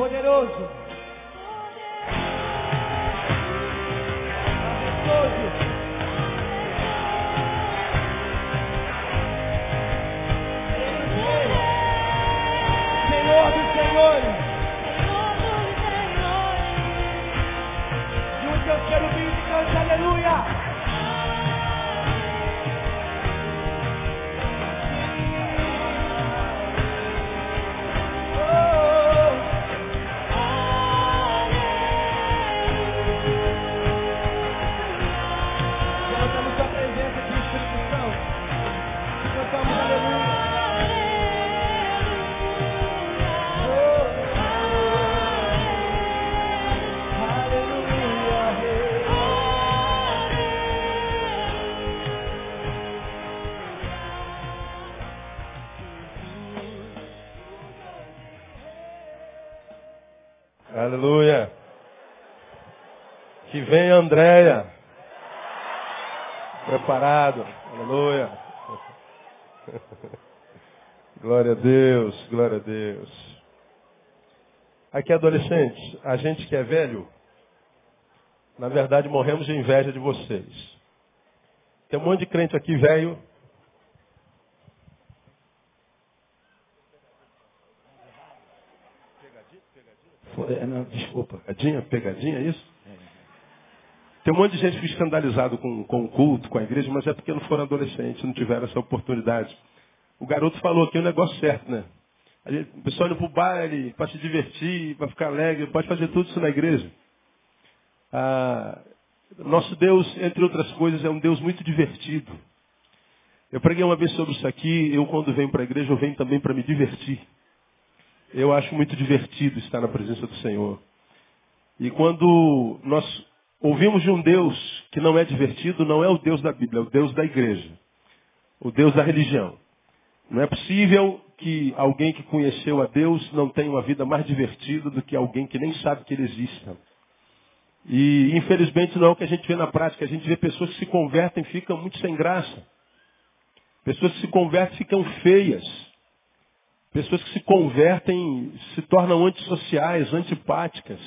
poderoso. Andréia. Preparado. Aleluia. Glória a Deus, glória a Deus. Aqui, adolescentes, a gente que é velho, na verdade morremos de inveja de vocês. Tem um monte de crente aqui velho. É, não, desculpa, pegadinha, pegadinha, é isso? Tem um monte de gente que escandalizado com, com o culto, com a igreja, mas é porque não foram adolescentes, não tiveram essa oportunidade. O garoto falou aqui o negócio certo, né? Gente, o pessoal indo para o baile, para se divertir, para ficar alegre, pode fazer tudo isso na igreja. Ah, nosso Deus, entre outras coisas, é um Deus muito divertido. Eu preguei uma vez sobre isso aqui, eu quando venho para a igreja, eu venho também para me divertir. Eu acho muito divertido estar na presença do Senhor. E quando nós ouvimos de um Deus que não é divertido, não é o Deus da Bíblia, é o Deus da igreja. O Deus da religião. Não é possível que alguém que conheceu a Deus não tenha uma vida mais divertida do que alguém que nem sabe que ele exista. E infelizmente não é o que a gente vê na prática. A gente vê pessoas que se convertem e ficam muito sem graça. Pessoas que se convertem ficam feias. Pessoas que se convertem se tornam antissociais, antipáticas.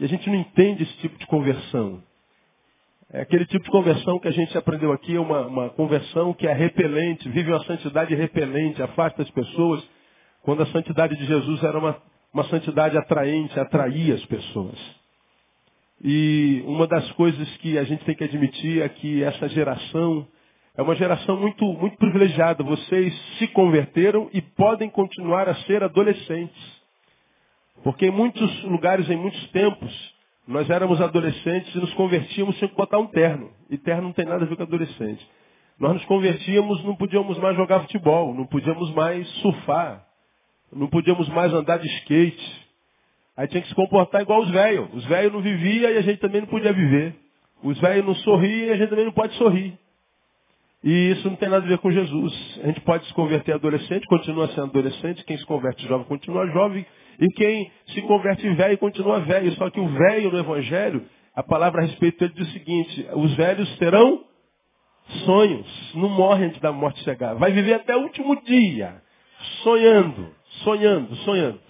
E a gente não entende esse tipo de conversão. É aquele tipo de conversão que a gente aprendeu aqui, é uma, uma conversão que é repelente, vive uma santidade repelente, afasta as pessoas, quando a santidade de Jesus era uma, uma santidade atraente, atraía as pessoas. E uma das coisas que a gente tem que admitir é que essa geração é uma geração muito, muito privilegiada. Vocês se converteram e podem continuar a ser adolescentes. Porque em muitos lugares, em muitos tempos, nós éramos adolescentes e nos convertíamos sem botar um terno. E terno não tem nada a ver com adolescente. Nós nos convertíamos, não podíamos mais jogar futebol, não podíamos mais surfar, não podíamos mais andar de skate. Aí tinha que se comportar igual os velhos. Os velhos não viviam e a gente também não podia viver. Os velhos não sorriam e a gente também não pode sorrir. E isso não tem nada a ver com Jesus. A gente pode se converter adolescente, continua sendo adolescente. Quem se converte jovem continua jovem. E quem se converte velho continua velho. Só que o velho no Evangelho, a palavra a respeito dele diz o seguinte: os velhos terão sonhos, não morrem antes da morte chegar. Vai viver até o último dia, sonhando, sonhando, sonhando.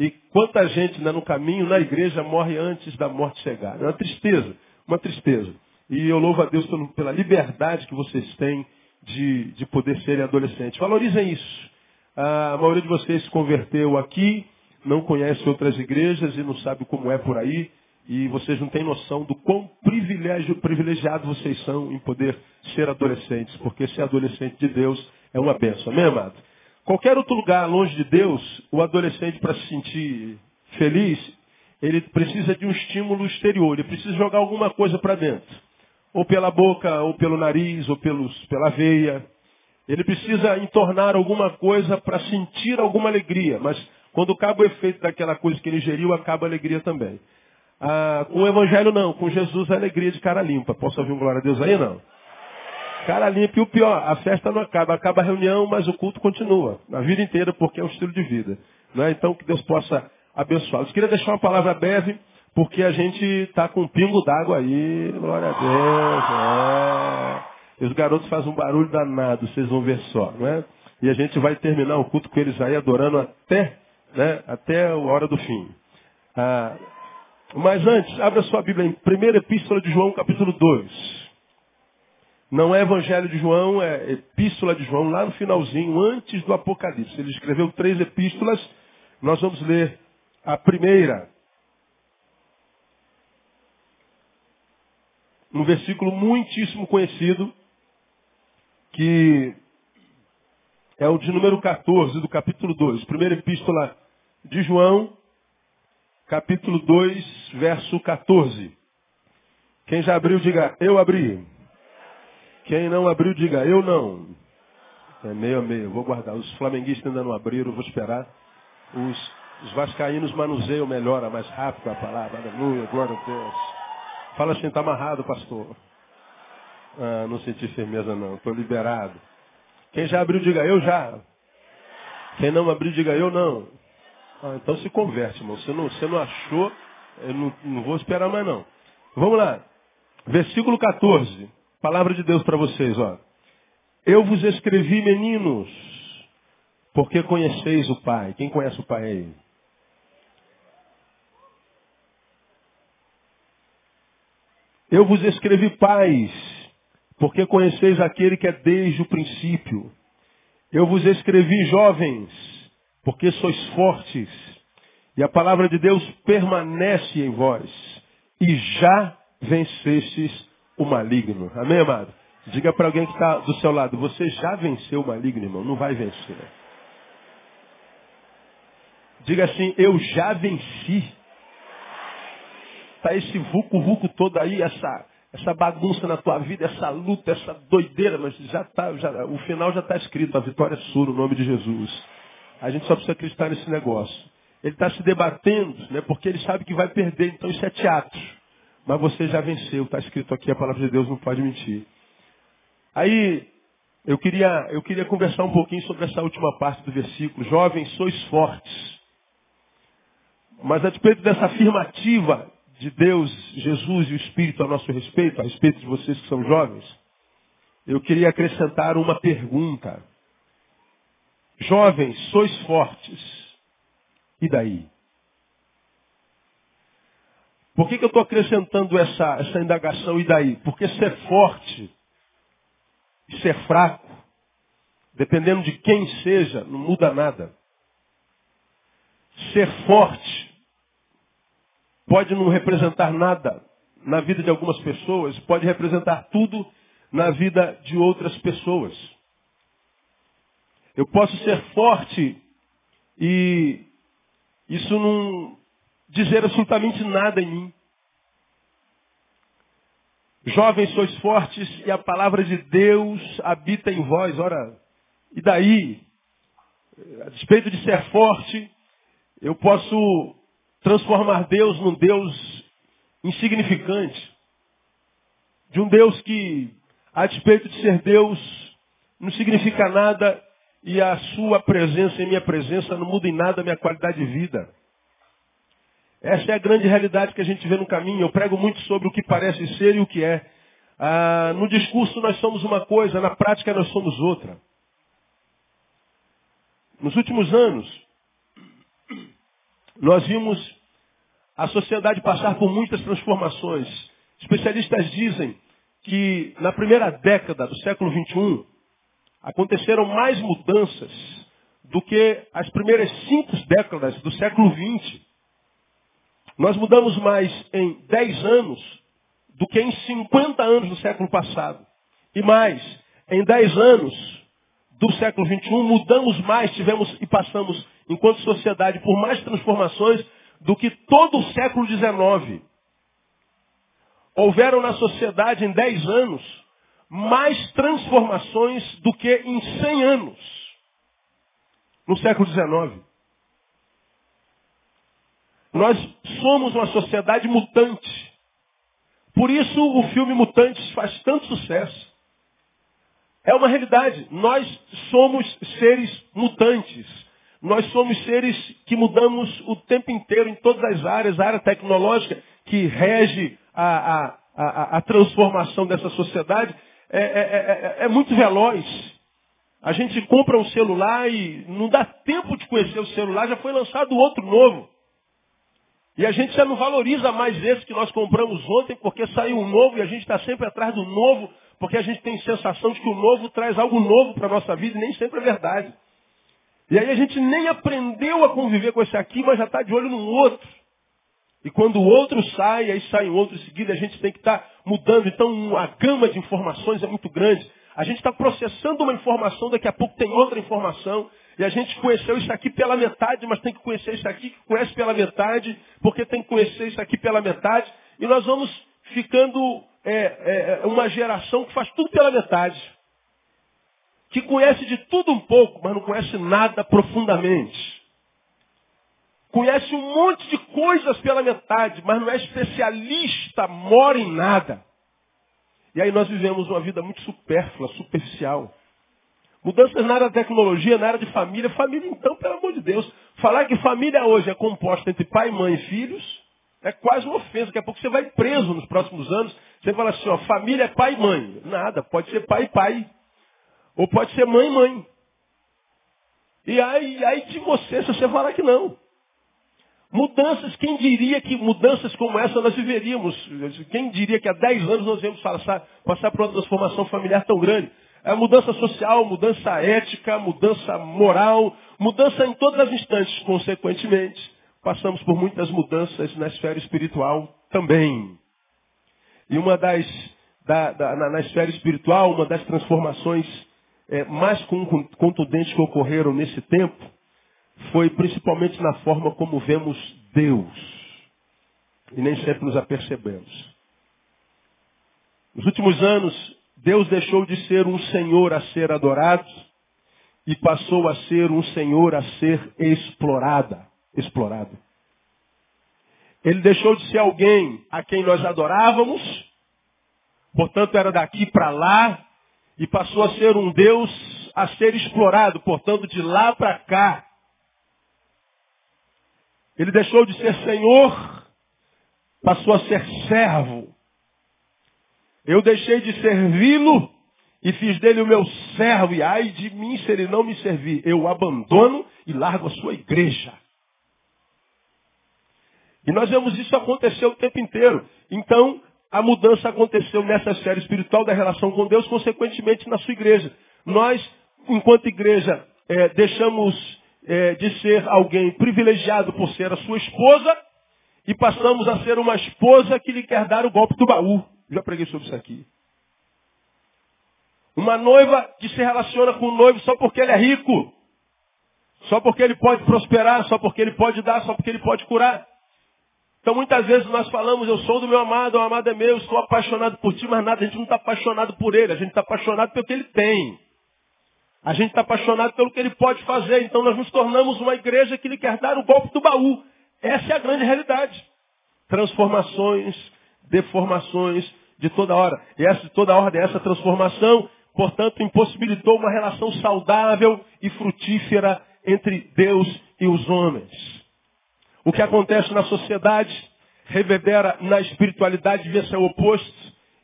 E quanta gente né, no caminho, na igreja, morre antes da morte chegar. É uma tristeza, uma tristeza. E eu louvo a Deus pela liberdade que vocês têm de, de poder serem adolescentes. Valorizem isso. A maioria de vocês se converteu aqui, não conhece outras igrejas e não sabe como é por aí. E vocês não têm noção do quão privilégio, privilegiado vocês são em poder ser adolescentes. Porque ser adolescente de Deus é uma benção. Amém, amado? Qualquer outro lugar longe de Deus, o adolescente, para se sentir feliz, ele precisa de um estímulo exterior. Ele precisa jogar alguma coisa para dentro. ou pela boca, ou pelo nariz, ou pelos, pela veia. Ele precisa entornar alguma coisa para sentir alguma alegria, mas quando acaba o efeito daquela coisa que ele ingeriu, acaba a alegria também. Ah, com o Evangelho não, com Jesus a alegria de cara limpa. Posso ouvir um glória a Deus aí? Não. Cara limpa e o pior, a festa não acaba, acaba a reunião, mas o culto continua. A vida inteira, porque é um estilo de vida. Não é? Então que Deus possa abençá-los. Queria deixar uma palavra breve, porque a gente está com um pingo d'água aí. Glória a Deus. É. E os garotos fazem um barulho danado, vocês vão ver só, não é? E a gente vai terminar o culto com eles aí adorando até, né, até a hora do fim. Ah, mas antes, abra sua Bíblia em 1 Epístola de João, capítulo 2. Não é Evangelho de João, é Epístola de João, lá no finalzinho, antes do Apocalipse. Ele escreveu três epístolas, nós vamos ler a primeira. Um versículo muitíssimo conhecido, que é o de número 14 do capítulo 2. Primeira epístola de João, capítulo 2, verso 14. Quem já abriu, diga, eu abri. Quem não abriu, diga, eu não. É meio a meio, vou guardar. Os flamenguistas ainda não abriram, vou esperar. Os, os vascaínos manuseiam melhor, mais rápido a palavra. Aleluia, glória a Deus. Fala assim, está amarrado, pastor. Ah, não senti firmeza não, estou liberado. Quem já abriu, diga eu já. Quem não abriu, diga eu não. Ah, então se converte, irmão. Você não, você não achou, eu não, não vou esperar mais não. Vamos lá. Versículo 14. Palavra de Deus para vocês, ó. Eu vos escrevi, meninos, porque conheceis o Pai. Quem conhece o Pai aí? Eu vos escrevi pais, porque conheceis aquele que é desde o princípio. Eu vos escrevi jovens, porque sois fortes, e a palavra de Deus permanece em vós, e já vencestes o maligno. Amém, amado? Diga para alguém que está do seu lado, você já venceu o maligno, irmão, não vai vencer. Diga assim, eu já venci. Está esse vulco-vulco todo aí, essa, essa bagunça na tua vida, essa luta, essa doideira, mas já tá, já, o final já está escrito, a vitória é sua no nome de Jesus. A gente só precisa acreditar nesse negócio. Ele está se debatendo, né, porque ele sabe que vai perder, então isso é teatro. Mas você já venceu, está escrito aqui, a palavra de Deus não pode mentir. Aí, eu queria, eu queria conversar um pouquinho sobre essa última parte do versículo. Jovens, sois fortes. Mas a despeito dessa afirmativa de Deus, Jesus e o Espírito a nosso respeito, a respeito de vocês que são jovens, eu queria acrescentar uma pergunta. Jovens, sois fortes. E daí? Por que, que eu estou acrescentando essa, essa indagação e daí? Porque ser forte e ser fraco, dependendo de quem seja, não muda nada. Ser forte pode não representar nada na vida de algumas pessoas, pode representar tudo na vida de outras pessoas. Eu posso ser forte e isso não dizer absolutamente nada em mim. Jovens sois fortes e a palavra de Deus habita em vós. Ora, e daí? A despeito de ser forte, eu posso transformar Deus num Deus insignificante. De um Deus que, a despeito de ser Deus, não significa nada e a sua presença e minha presença não muda em nada a minha qualidade de vida. Essa é a grande realidade que a gente vê no caminho. Eu prego muito sobre o que parece ser e o que é. Ah, no discurso nós somos uma coisa, na prática nós somos outra. Nos últimos anos, nós vimos a sociedade passar por muitas transformações. Especialistas dizem que na primeira década do século XXI aconteceram mais mudanças do que as primeiras cinco décadas do século XX. Nós mudamos mais em 10 anos do que em 50 anos do século passado. E mais, em 10 anos do século XXI, mudamos mais, tivemos e passamos, enquanto sociedade, por mais transformações do que todo o século XIX. houveram na sociedade em 10 anos mais transformações do que em 100 anos no século XIX. Nós somos uma sociedade mutante. Por isso o filme Mutantes faz tanto sucesso. É uma realidade. Nós somos seres mutantes. Nós somos seres que mudamos o tempo inteiro em todas as áreas, a área tecnológica que rege a, a, a, a transformação dessa sociedade é, é, é, é, muito veloz. A gente compra um celular e não dá tempo de conhecer o celular, já foi lançado outro novo. E a gente já não valoriza mais esse que nós compramos ontem porque saiu um novo e a gente está sempre atrás do novo, porque a gente tem sensação de que o novo traz algo novo para a nossa vida e nem sempre é verdade. E aí a gente nem aprendeu a conviver com esse aqui, mas já está de olho no outro. E quando o outro sai, aí sai um outro em seguida, a gente tem que estar tá mudando. Então a gama de informações é muito grande. A gente está processando uma informação, daqui a pouco tem outra informação. E a gente conheceu isso aqui pela metade, mas tem que conhecer isso aqui que conhece pela metade, porque tem que conhecer isso aqui pela metade. E nós vamos ficando é, é, uma geração que faz tudo pela metade. Que conhece de tudo um pouco, mas não conhece nada profundamente. Conhece um monte de coisas pela metade, mas não é especialista, mora em nada. E aí nós vivemos uma vida muito supérflua, superficial. Mudanças na área da tecnologia, na área de família. Família, então, pelo amor de Deus. Falar que família hoje é composta entre pai, mãe e filhos é quase uma ofensa. Daqui a pouco você vai preso nos próximos anos. Você fala assim, ó, família é pai e mãe. Nada, pode ser pai e pai. Ou pode ser mãe mãe. E aí, aí de você, se você falar que não. Mudanças, quem diria que mudanças como essa nós viveríamos? Quem diria que há 10 anos nós íamos passar, passar por uma transformação familiar tão grande? É mudança social, mudança ética, mudança moral, mudança em todas as instantes. Consequentemente, passamos por muitas mudanças na esfera espiritual também. E uma das, da, da, na, na, esfera espiritual, uma das transformações é, mais contundentes que ocorreram nesse tempo foi principalmente na forma como vemos Deus. E nem sempre nos apercebemos. Nos últimos anos, Deus deixou de ser um Senhor a ser adorado e passou a ser um Senhor a ser explorada, explorado. Ele deixou de ser alguém a quem nós adorávamos, portanto era daqui para lá, e passou a ser um Deus a ser explorado, portanto de lá para cá. Ele deixou de ser Senhor, passou a ser servo. Eu deixei de servi-lo e fiz dele o meu servo, e ai de mim se ele não me servir. Eu o abandono e largo a sua igreja. E nós vemos isso acontecer o tempo inteiro. Então, a mudança aconteceu nessa esfera espiritual da relação com Deus, consequentemente na sua igreja. Nós, enquanto igreja, é, deixamos é, de ser alguém privilegiado por ser a sua esposa e passamos a ser uma esposa que lhe quer dar o golpe do baú. Já preguei sobre isso aqui. Uma noiva que se relaciona com o noivo só porque ele é rico. Só porque ele pode prosperar, só porque ele pode dar, só porque ele pode curar. Então muitas vezes nós falamos, eu sou do meu amado, o amado é meu, estou apaixonado por ti, mas nada, a gente não está apaixonado por ele, a gente está apaixonado pelo que ele tem. A gente está apaixonado pelo que ele pode fazer, então nós nos tornamos uma igreja que lhe quer dar o golpe do baú. Essa é a grande realidade. Transformações, deformações de toda hora. E essa de toda ordem, essa transformação, portanto, impossibilitou uma relação saudável e frutífera entre Deus e os homens. O que acontece na sociedade reverbera na espiritualidade, devia ser o oposto.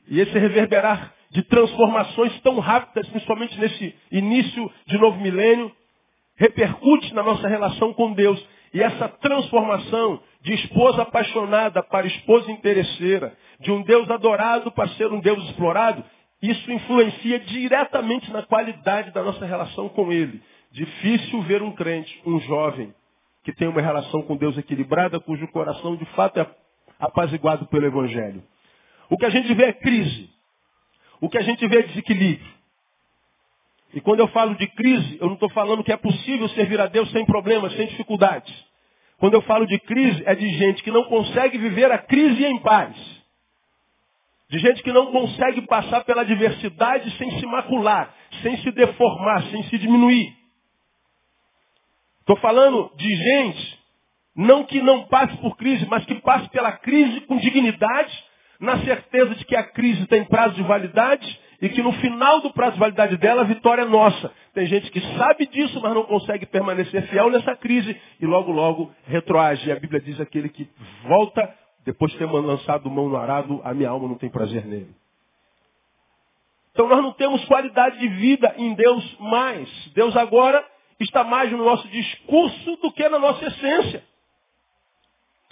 E esse reverberar de transformações tão rápidas, principalmente nesse início de novo milênio, repercute na nossa relação com Deus. E essa transformação de esposa apaixonada para esposa interesseira, de um Deus adorado para ser um Deus explorado, isso influencia diretamente na qualidade da nossa relação com Ele. Difícil ver um crente, um jovem, que tem uma relação com Deus equilibrada, cujo coração de fato é apaziguado pelo Evangelho. O que a gente vê é crise. O que a gente vê é desequilíbrio. E quando eu falo de crise, eu não estou falando que é possível servir a Deus sem problemas, sem dificuldades. Quando eu falo de crise, é de gente que não consegue viver a crise em paz. De gente que não consegue passar pela adversidade sem se macular, sem se deformar, sem se diminuir. Estou falando de gente, não que não passe por crise, mas que passe pela crise com dignidade, na certeza de que a crise tem prazo de validade e que no final do prazo de validade dela a vitória é nossa. Tem gente que sabe disso, mas não consegue permanecer fiel nessa crise e logo, logo retroage. E a Bíblia diz aquele que volta depois de ter lançado mão no arado, a minha alma não tem prazer nele. Então nós não temos qualidade de vida em Deus mais. Deus agora está mais no nosso discurso do que na nossa essência.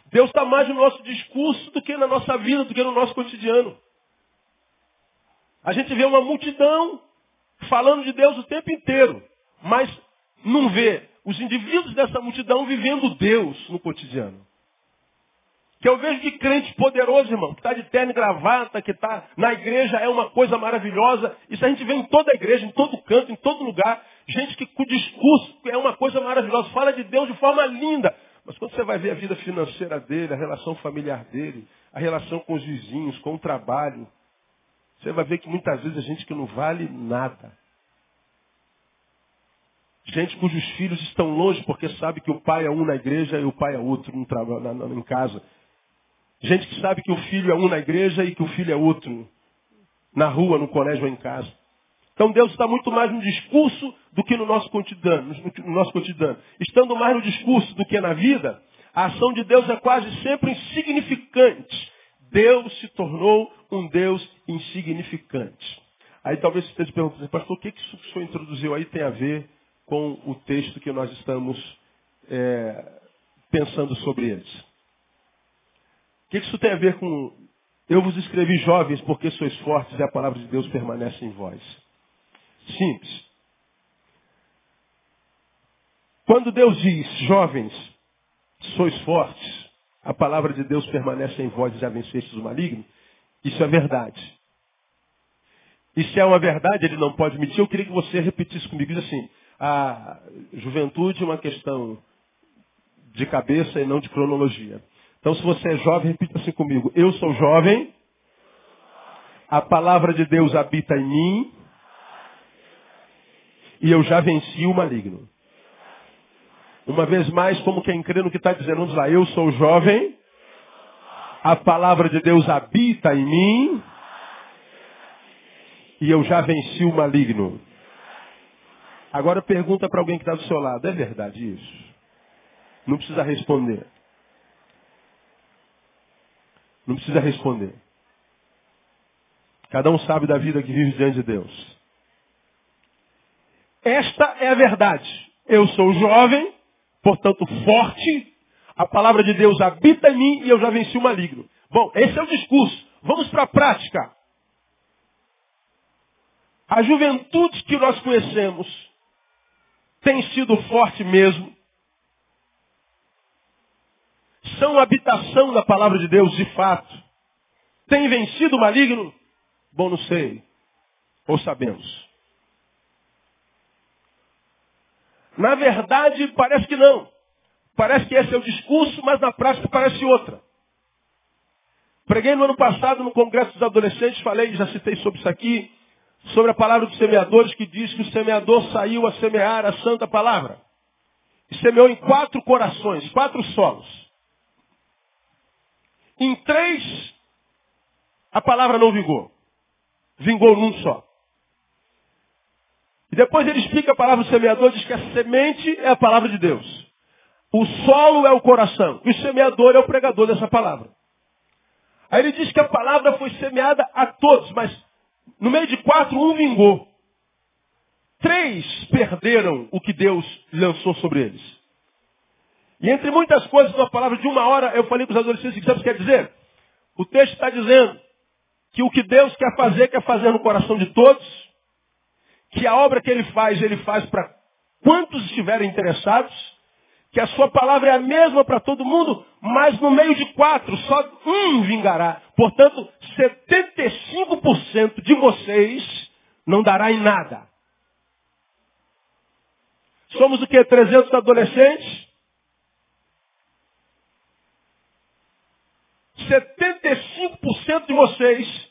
Deus está mais no nosso discurso do que na nossa vida, do que no nosso cotidiano. A gente vê uma multidão falando de Deus o tempo inteiro, mas não vê os indivíduos dessa multidão vivendo Deus no cotidiano. Que eu vejo de crente poderoso, irmão, que está de terno e gravata, que está na igreja, é uma coisa maravilhosa. Isso a gente vê em toda a igreja, em todo canto, em todo lugar. Gente que o discurso é uma coisa maravilhosa, fala de Deus de forma linda. Mas quando você vai ver a vida financeira dele, a relação familiar dele, a relação com os vizinhos, com o trabalho, você vai ver que muitas vezes a gente que não vale nada. Gente cujos filhos estão longe porque sabe que o pai é um na igreja e o pai é outro no trabalho, em casa. Gente que sabe que o filho é um na igreja e que o filho é outro na rua, no colégio ou em casa. Então Deus está muito mais no discurso do que no nosso cotidiano, no nosso cotidiano. Estando mais no discurso do que na vida, a ação de Deus é quase sempre insignificante. Deus se tornou um Deus insignificante. Aí talvez você esteja perguntando, pastor, o que, que o senhor introduziu aí tem a ver com o texto que nós estamos é, pensando sobre eles? O que, que isso tem a ver com eu vos escrevi jovens porque sois fortes e a palavra de Deus permanece em vós? Simples. Quando Deus diz, jovens, sois fortes, a palavra de Deus permanece em vós e já vencestes o maligno, isso é verdade. E se é uma verdade, ele não pode mentir, eu queria que você repetisse comigo. Diz assim, a juventude é uma questão de cabeça e não de cronologia. Então, se você é jovem, repita assim comigo. Eu sou jovem, a palavra de Deus habita em mim, e eu já venci o maligno. Uma vez mais, como quem crê no que está dizendo, vamos lá, eu sou jovem, a palavra de Deus habita em mim, e eu já venci o maligno. Agora pergunta para alguém que está do seu lado, é verdade isso? Não precisa responder. Não precisa responder. Cada um sabe da vida que vive diante de Deus. Esta é a verdade. Eu sou jovem, portanto forte, a palavra de Deus habita em mim e eu já venci o maligno. Bom, esse é o discurso. Vamos para a prática. A juventude que nós conhecemos tem sido forte mesmo. São habitação da palavra de Deus de fato. Tem vencido o maligno? Bom, não sei. Ou sabemos. Na verdade, parece que não. Parece que esse é o discurso, mas na prática parece outra. Preguei no ano passado no Congresso dos Adolescentes, falei, já citei sobre isso aqui, sobre a palavra dos semeadores, que diz que o semeador saiu a semear a santa palavra. E semeou em quatro corações, quatro solos. Em três, a palavra não vingou. Vingou num só. E depois ele explica a palavra do semeador, diz que a semente é a palavra de Deus. O solo é o coração. E o semeador é o pregador dessa palavra. Aí ele diz que a palavra foi semeada a todos, mas no meio de quatro, um vingou. Três perderam o que Deus lançou sobre eles. E entre muitas coisas, uma palavra de uma hora, eu falei para os adolescentes, o que quer dizer? O texto está dizendo que o que Deus quer fazer, quer fazer no coração de todos, que a obra que ele faz, ele faz para quantos estiverem interessados, que a sua palavra é a mesma para todo mundo, mas no meio de quatro, só um vingará. Portanto, 75% de vocês não dará em nada. Somos o que? 300 adolescentes? 75% de vocês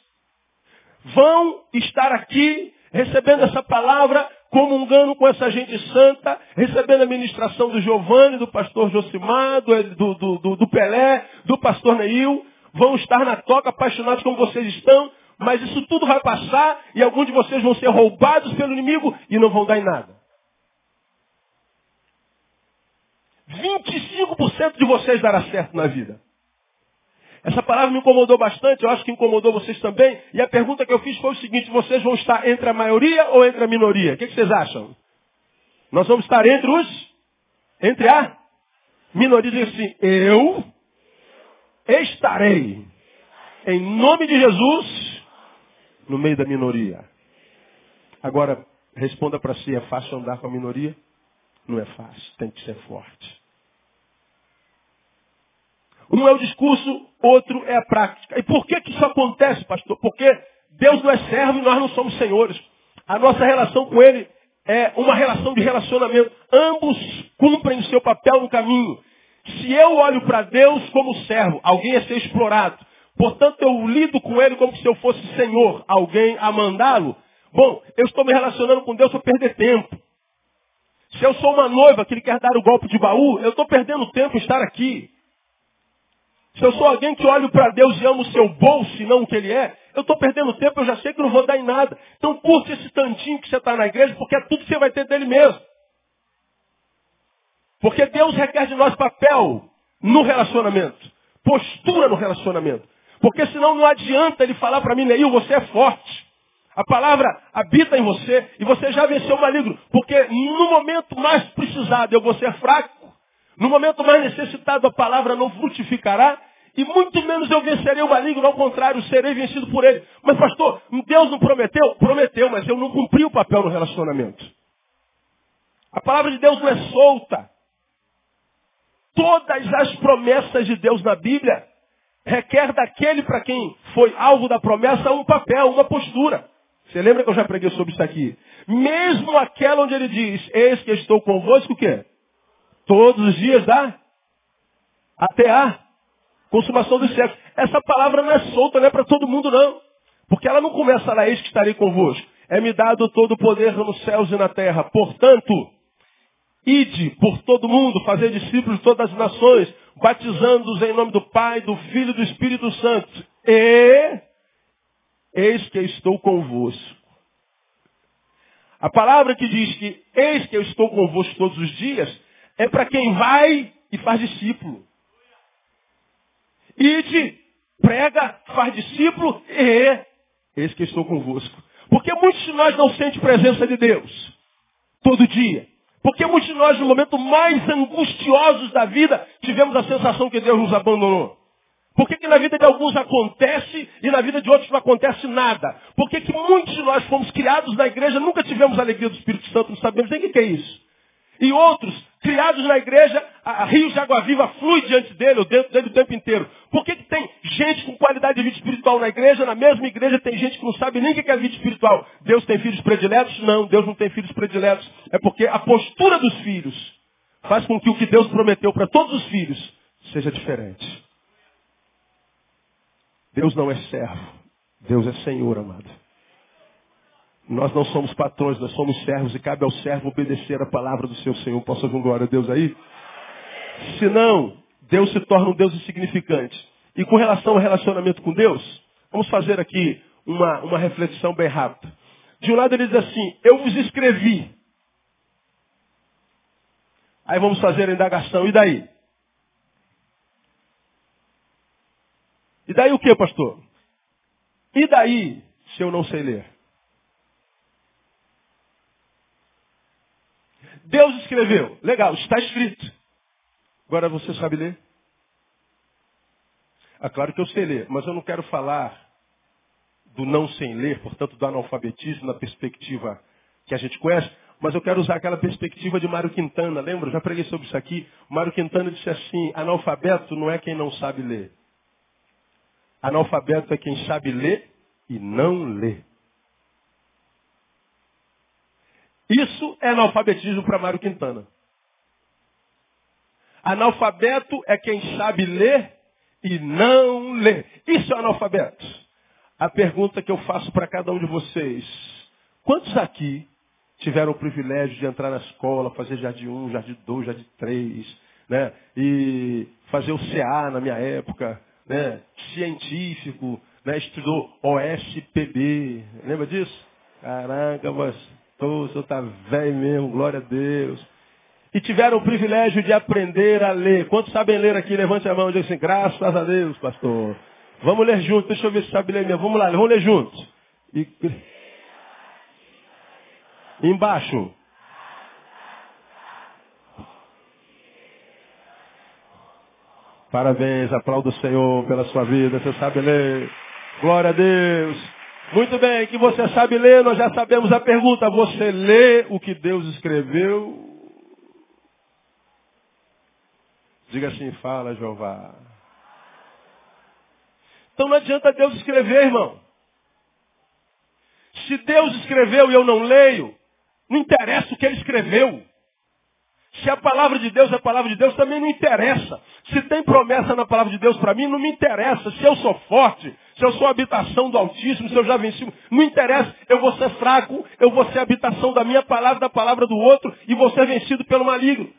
vão estar aqui recebendo essa palavra, comungando com essa gente santa, recebendo a ministração do Giovanni, do pastor Josimar, do, do, do, do Pelé, do pastor Neil, vão estar na toca apaixonados como vocês estão, mas isso tudo vai passar e alguns de vocês vão ser roubados pelo inimigo e não vão dar em nada. 25% de vocês dará certo na vida. Essa palavra me incomodou bastante, eu acho que incomodou vocês também. E a pergunta que eu fiz foi o seguinte: vocês vão estar entre a maioria ou entre a minoria? O que, que vocês acham? Nós vamos estar entre os? Entre a minoria. Diz assim: eu estarei, em nome de Jesus, no meio da minoria. Agora, responda para si: é fácil andar com a minoria? Não é fácil, tem que ser forte. Um é o discurso, outro é a prática. E por que, que isso acontece, pastor? Porque Deus não é servo e nós não somos senhores. A nossa relação com Ele é uma relação de relacionamento. Ambos cumprem o seu papel no caminho. Se eu olho para Deus como servo, alguém é ser explorado. Portanto, eu lido com Ele como se eu fosse senhor, alguém a mandá-lo. Bom, eu estou me relacionando com Deus para perder tempo. Se eu sou uma noiva que ele quer dar o golpe de baú, eu estou perdendo tempo em estar aqui. Se eu sou alguém que olho para Deus e amo o seu bolso e não o que ele é, eu estou perdendo tempo, eu já sei que não vou dar em nada. Então curte esse tantinho que você está na igreja, porque é tudo que você vai ter dele mesmo. Porque Deus requer de nós papel no relacionamento. Postura no relacionamento. Porque senão não adianta ele falar para mim, Neil, você é forte. A palavra habita em você e você já venceu o maligno. Porque no momento mais precisado eu vou ser fraco. No momento mais necessitado a palavra não frutificará. E muito menos eu vencerei o maligno, ao contrário, serei vencido por ele. Mas pastor, Deus não prometeu? Prometeu, mas eu não cumpri o papel no relacionamento. A palavra de Deus não é solta. Todas as promessas de Deus na Bíblia requer daquele para quem foi alvo da promessa um papel, uma postura. Você lembra que eu já preguei sobre isso aqui? Mesmo aquela onde ele diz, eis que estou convosco, o quê? Todos os dias da até a consumação dos séculos. Essa palavra não é solta, não é para todo mundo não. Porque ela não começa lá, eis que estarei convosco. É-me dado todo o poder nos céus e na terra. Portanto, ide por todo mundo, fazer discípulos de todas as nações, batizando-os em nome do Pai, do Filho e do Espírito Santo. E eis que estou convosco. A palavra que diz que eis que eu estou convosco todos os dias é para quem vai e faz discípulo. Ide, prega, faz discípulo e eis que estou convosco. Porque muitos de nós não sentem presença de Deus todo dia. Porque muitos de nós, no momento mais angustiosos da vida, tivemos a sensação que Deus nos abandonou. Por que, que na vida de alguns acontece e na vida de outros não acontece nada? Por que, que muitos de nós fomos criados na igreja, nunca tivemos a alegria do Espírito Santo, não sabemos nem o que é isso? E outros, criados na igreja, a, rios de água viva flui diante dele, ou dentro dele o tempo inteiro. Por que, que tem gente com qualidade de vida espiritual na igreja, na mesma igreja tem gente que não sabe nem o que é vida espiritual? Deus tem filhos prediletos? Não, Deus não tem filhos prediletos. É porque a postura dos filhos faz com que o que Deus prometeu para todos os filhos seja diferente. Deus não é servo. Deus é Senhor, amado. Nós não somos patrões, nós somos servos e cabe ao servo obedecer a palavra do seu Senhor. Posso ouvir glória a Deus aí? Senão, Deus se torna um Deus insignificante. E com relação ao relacionamento com Deus, vamos fazer aqui uma, uma reflexão bem rápida. De um lado ele diz assim, eu vos escrevi. Aí vamos fazer a indagação, e daí? E daí o que, pastor? E daí se eu não sei ler? Deus escreveu. Legal, está escrito. Agora você sabe ler? É claro que eu sei ler, mas eu não quero falar do não sem ler, portanto do analfabetismo na perspectiva que a gente conhece, mas eu quero usar aquela perspectiva de Mário Quintana, lembra? Eu já preguei sobre isso aqui. Mário Quintana disse assim, analfabeto não é quem não sabe ler. Analfabeto é quem sabe ler e não lê. Isso é analfabetismo para Mário Quintana. Analfabeto é quem sabe ler e não lê. Isso é analfabeto. a pergunta que eu faço para cada um de vocês. Quantos aqui tiveram o privilégio de entrar na escola, fazer jardim 1, jardim 2, jardim 3, né? E fazer o CA na minha época, né? Científico, né? Estudou OSPB, lembra disso? Caraca, mas o senhor tá velho mesmo, glória a Deus. E tiveram o privilégio de aprender a ler. Quantos sabem ler aqui? Levante a mão e diga assim, graças a Deus, pastor. Vamos ler juntos, deixa eu ver se sabe ler mesmo. Vamos lá, vamos ler juntos. E... Embaixo. Parabéns, aplaudo o Senhor pela sua vida, você sabe ler. Glória a Deus. Muito bem, que você sabe ler, nós já sabemos a pergunta. Você lê o que Deus escreveu? Diga assim, fala, Jeová. Então não adianta Deus escrever, irmão. Se Deus escreveu e eu não leio, não interessa o que ele escreveu. Se a palavra de Deus é a palavra de Deus, também não interessa. Se tem promessa na palavra de Deus para mim, não me interessa. Se eu sou forte, se eu sou habitação do Altíssimo, se eu já venci, não interessa. Eu vou ser fraco, eu vou ser habitação da minha palavra, da palavra do outro, e vou ser vencido pelo maligno.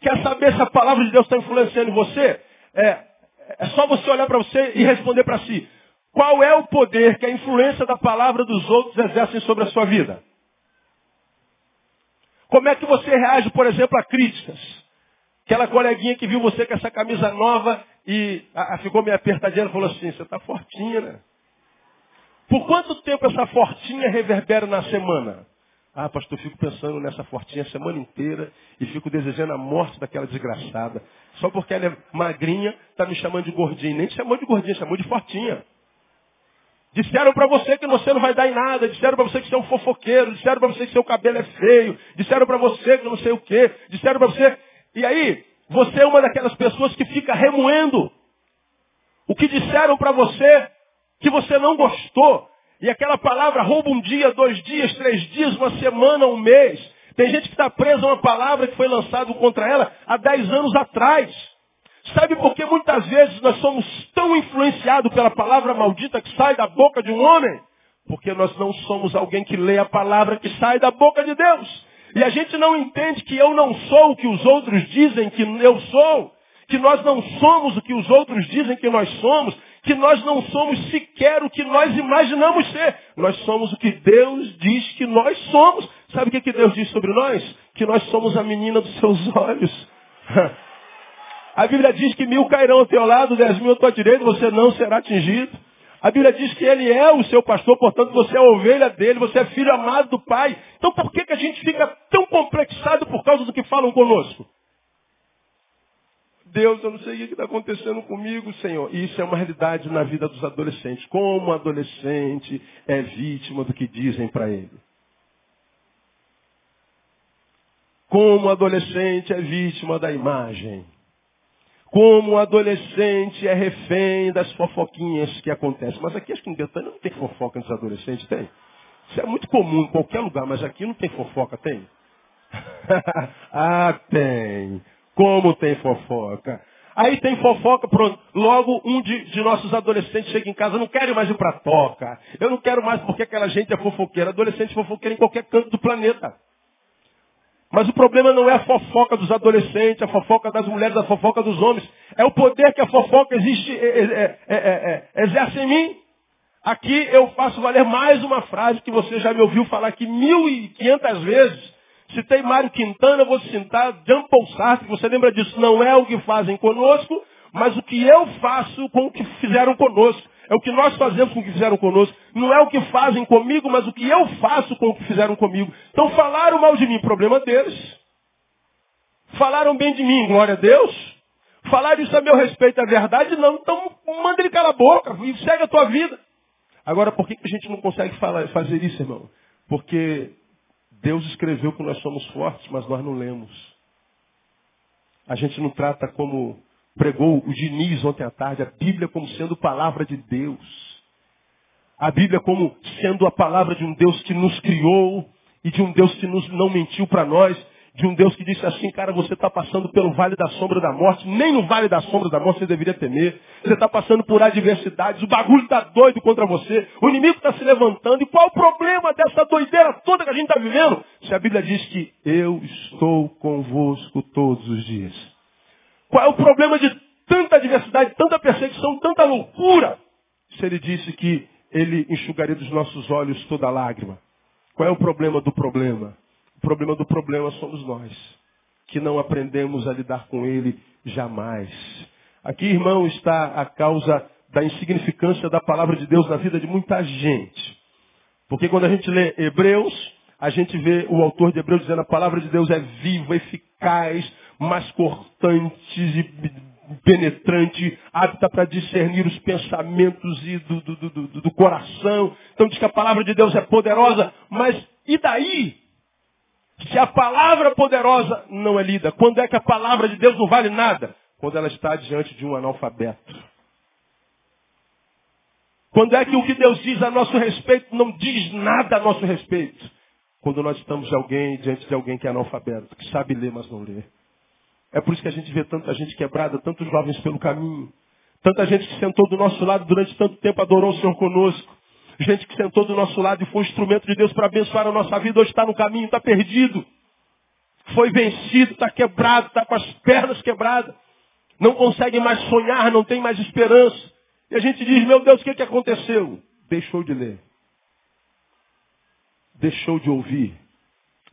Quer saber se a palavra de Deus está influenciando você? É, é só você olhar para você e responder para si. Qual é o poder que a influência da palavra dos outros exercem sobre a sua vida? Como é que você reage, por exemplo, a críticas? Aquela coleguinha que viu você com essa camisa nova e a, a ficou meio apertadinha e falou assim, você está fortinha, né? Por quanto tempo essa fortinha reverbera na semana? Ah, pastor, fico pensando nessa fortinha a semana inteira e fico desejando a morte daquela desgraçada. Só porque ela é magrinha, está me chamando de gordinha. Nem te chamou de gordinha, chamou de fortinha. Disseram para você que você não vai dar em nada. Disseram para você que você é um fofoqueiro. Disseram para você que seu cabelo é feio. Disseram para você que não sei o quê. Disseram para você. E aí, você é uma daquelas pessoas que fica remoendo o que disseram para você que você não gostou. E aquela palavra rouba um dia, dois dias, três dias, uma semana, um mês. Tem gente que está presa a uma palavra que foi lançada contra ela há dez anos atrás. Sabe por que muitas vezes nós somos tão influenciados pela palavra maldita que sai da boca de um homem? Porque nós não somos alguém que lê a palavra que sai da boca de Deus. E a gente não entende que eu não sou o que os outros dizem que eu sou. Que nós não somos o que os outros dizem que nós somos. Que nós não somos sequer o que nós imaginamos ser. Nós somos o que Deus diz que nós somos. Sabe o que, Deus diz sobre nós? Que nós somos a menina dos seus olhos. A Bíblia diz que mil cairão ao teu lado, dez mil à tua direita, você não será atingido. A Bíblia diz que ele é o seu pastor, portanto você é ovelha dele, você é filho amado do Pai. Então por que, que a gente fica tão complexado por causa do que falam conosco? Deus, eu não sei o que está acontecendo comigo, Senhor. Isso é uma realidade na vida dos adolescentes. Como um adolescente é vítima do que dizem para ele. Como um adolescente é vítima da imagem. Como um adolescente é refém das fofoquinhas que acontecem. Mas aqui acho que em Betânia não tem fofoca entre os adolescentes, tem? Isso é muito comum em qualquer lugar, mas aqui não tem fofoca, tem? ah, tem. Como tem fofoca? Aí tem fofoca, pronto. Logo um de, de, nossos adolescentes chega em casa, não quero mais ir para toca. Eu não quero mais porque aquela gente é fofoqueira. Adolescente fofoqueira em qualquer canto do planeta. Mas o problema não é a fofoca dos adolescentes, a fofoca das mulheres, a fofoca dos homens. É o poder que a fofoca existe, é, é, é, exerce em mim. Aqui eu faço valer mais uma frase que você já me ouviu falar aqui mil e quinhentas vezes. Citei Mário Quintana, vou citar Jean Paul Sartre, você lembra disso? Não é o que fazem conosco, mas o que eu faço com o que fizeram conosco. É o que nós fazemos com o que fizeram conosco. Não é o que fazem comigo, mas o que eu faço com o que fizeram comigo. Então falaram mal de mim, problema deles. Falaram bem de mim, glória a Deus. Falaram isso a meu respeito, é verdade? Não, então manda ele calar a boca e segue a tua vida. Agora, por que a gente não consegue falar, fazer isso, irmão? Porque Deus escreveu que nós somos fortes, mas nós não lemos. A gente não trata como pregou o Diniz ontem à tarde, a Bíblia como sendo palavra de Deus. A Bíblia como sendo a palavra de um Deus que nos criou e de um Deus que nos, não mentiu para nós, de um Deus que disse assim, cara, você está passando pelo vale da sombra da morte, nem no vale da sombra da morte você deveria temer. Você está passando por adversidades, o bagulho está doido contra você, o inimigo está se levantando. E qual é o problema dessa doideira toda que a gente está vivendo? Se a Bíblia diz que eu estou convosco todos os dias. Qual é o problema de tanta adversidade, tanta perseguição, tanta loucura? Se ele disse que ele enxugaria dos nossos olhos toda lágrima. Qual é o problema do problema? O problema do problema somos nós, que não aprendemos a lidar com ele jamais. Aqui, irmão, está a causa da insignificância da palavra de Deus na vida de muita gente. Porque quando a gente lê Hebreus, a gente vê o autor de Hebreus dizendo a palavra de Deus é viva, eficaz, mais cortante e penetrante, apta para discernir os pensamentos e do, do, do, do, coração. Então diz que a palavra de Deus é poderosa, mas e daí? Se a palavra poderosa não é lida, quando é que a palavra de Deus não vale nada? Quando ela está diante de um analfabeto. Quando é que o que Deus diz a nosso respeito não diz nada a nosso respeito? Quando nós estamos de alguém, diante de alguém que é analfabeto, que sabe ler, mas não lê. É por isso que a gente vê tanta gente quebrada, tantos jovens pelo caminho. Tanta gente que sentou do nosso lado durante tanto tempo, adorou o Senhor conosco. Gente que sentou do nosso lado e foi um instrumento de Deus para abençoar a nossa vida, hoje está no caminho, está perdido. Foi vencido, está quebrado, está com as pernas quebradas. Não consegue mais sonhar, não tem mais esperança. E a gente diz, meu Deus, o que, que aconteceu? Deixou de ler. Deixou de ouvir.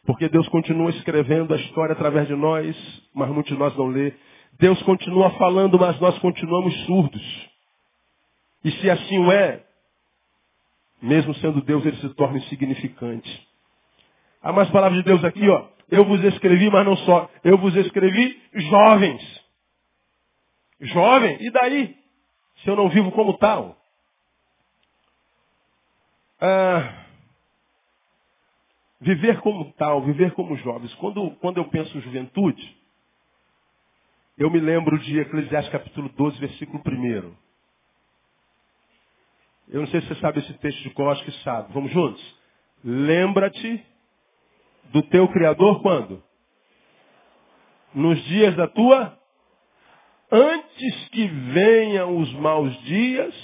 Porque Deus continua escrevendo a história através de nós, mas muitos de nós não lê. Deus continua falando, mas nós continuamos surdos. E se assim o é, mesmo sendo Deus, ele se torna insignificante. Há mais palavras de Deus aqui, ó. Eu vos escrevi, mas não só. Eu vos escrevi jovens. Jovem, e daí? Se eu não vivo como tal? Ah, viver como tal, viver como jovens. Quando, quando eu penso juventude, eu me lembro de Eclesiastes capítulo 12, versículo 1. Eu não sei se você sabe esse texto de cor, acho que sabe. Vamos juntos? Lembra-te do teu Criador quando? Nos dias da tua? Antes que venham os maus dias,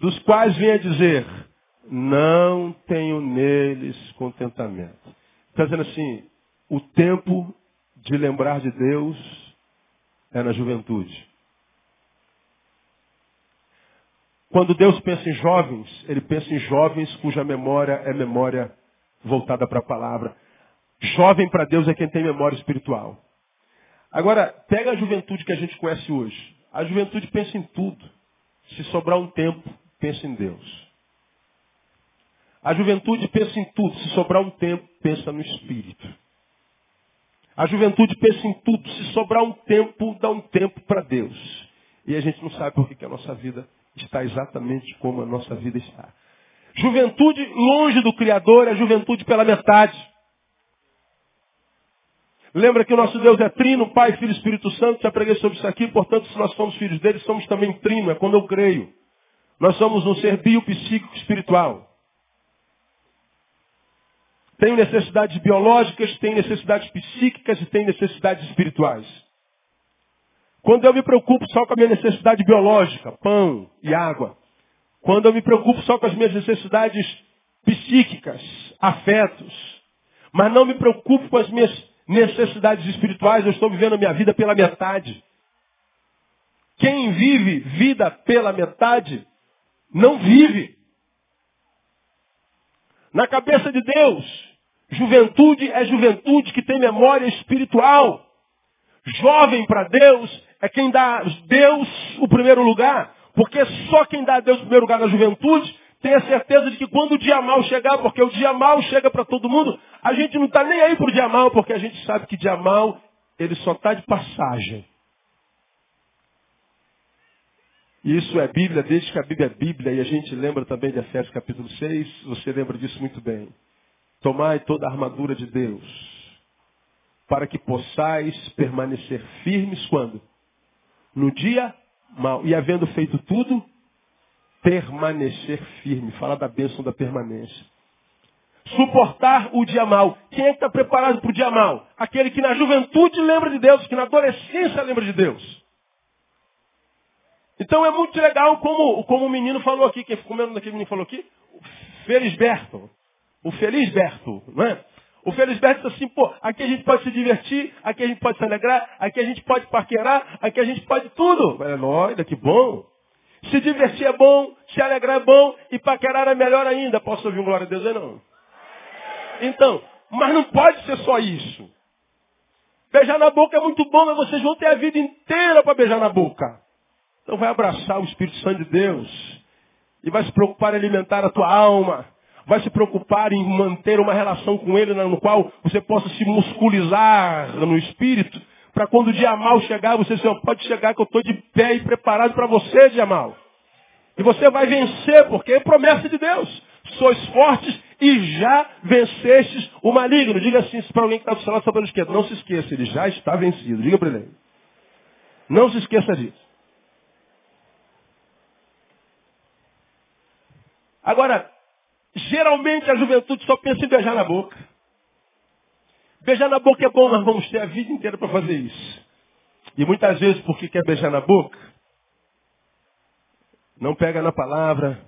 dos quais venha dizer, não tenho neles contentamento. Está dizendo assim, o tempo de lembrar de Deus é na juventude. Quando Deus pensa em jovens, ele pensa em jovens cuja memória é memória voltada para a palavra. Jovem para Deus é quem tem memória espiritual. Agora, pega a juventude que a gente conhece hoje. A juventude pensa em tudo. Se sobrar um tempo, pensa em Deus. A juventude pensa em tudo. Se sobrar um tempo, pensa no Espírito. A juventude pensa em tudo. Se sobrar um tempo, dá um tempo para Deus. E a gente não sabe por que, a nossa vida está exatamente como a nossa vida está. Juventude longe do Criador é juventude pela metade. Lembra que o nosso Deus é trino, Pai, Filho e Espírito Santo. Já preguei sobre isso aqui, portanto, se nós somos filhos dele, somos também trino, é quando eu creio. Nós somos um ser biopsíquico espiritual. Tem necessidades biológicas, tem necessidades psíquicas e tem necessidades espirituais. Quando eu me preocupo só com a minha necessidade biológica, pão e água. Quando eu me preocupo só com as minhas necessidades psíquicas, afetos. Mas não me preocupo com as minhas necessidades espirituais, eu estou vivendo a minha vida pela metade. Quem vive vida pela metade, não vive. Na cabeça de Deus, juventude é juventude que tem memória espiritual. Jovem para Deus é quem dá a Deus o primeiro lugar. Porque só quem dá a Deus o primeiro lugar na juventude tem a certeza de que quando o dia mal chegar, porque o dia mal chega para todo mundo, a gente não está nem aí para o dia mal, porque a gente sabe que dia mal ele só está de passagem. E isso é Bíblia, desde que a Bíblia é Bíblia, e a gente lembra também de Efésios capítulo 6, você lembra disso muito bem. Tomai toda a armadura de Deus, para que possais permanecer firmes quando? no dia mal. E havendo feito tudo, permanecer firme. Fala da bênção da permanência. Suportar o dia mal. Quem é que está preparado para o dia mal? Aquele que na juventude lembra de Deus, que na adolescência lembra de Deus. Então é muito legal como, como o menino falou aqui, quem ficou comendo daquele menino falou aqui, Felisberto. O Felisberto, não é? O Felisberto disse assim, pô, aqui a gente pode se divertir, aqui a gente pode se alegrar, aqui a gente pode paquerar, aqui a gente pode tudo. Olha, que bom. Se divertir é bom, se alegrar é bom e paquerar é melhor ainda. Posso ouvir um glória a Deus aí não? Então, mas não pode ser só isso. Beijar na boca é muito bom, mas vocês vão ter a vida inteira para beijar na boca. Então vai abraçar o Espírito Santo de Deus. E vai se preocupar em alimentar a tua alma. Vai se preocupar em manter uma relação com Ele no qual você possa se musculizar no Espírito. Para quando o dia mal chegar, você só pode chegar que eu estou de pé e preparado para você, dia mal. E você vai vencer, porque é promessa de Deus. Sois fortes e já vencestes o maligno. Diga assim para alguém que está do seu lado, pelo esquerdo. Não se esqueça, ele já está vencido. Diga para ele. Não se esqueça disso. Agora, geralmente a juventude só pensa em beijar na boca. Beijar na boca é bom, nós vamos ter a vida inteira para fazer isso. E muitas vezes, porque quer beijar na boca, não pega na palavra,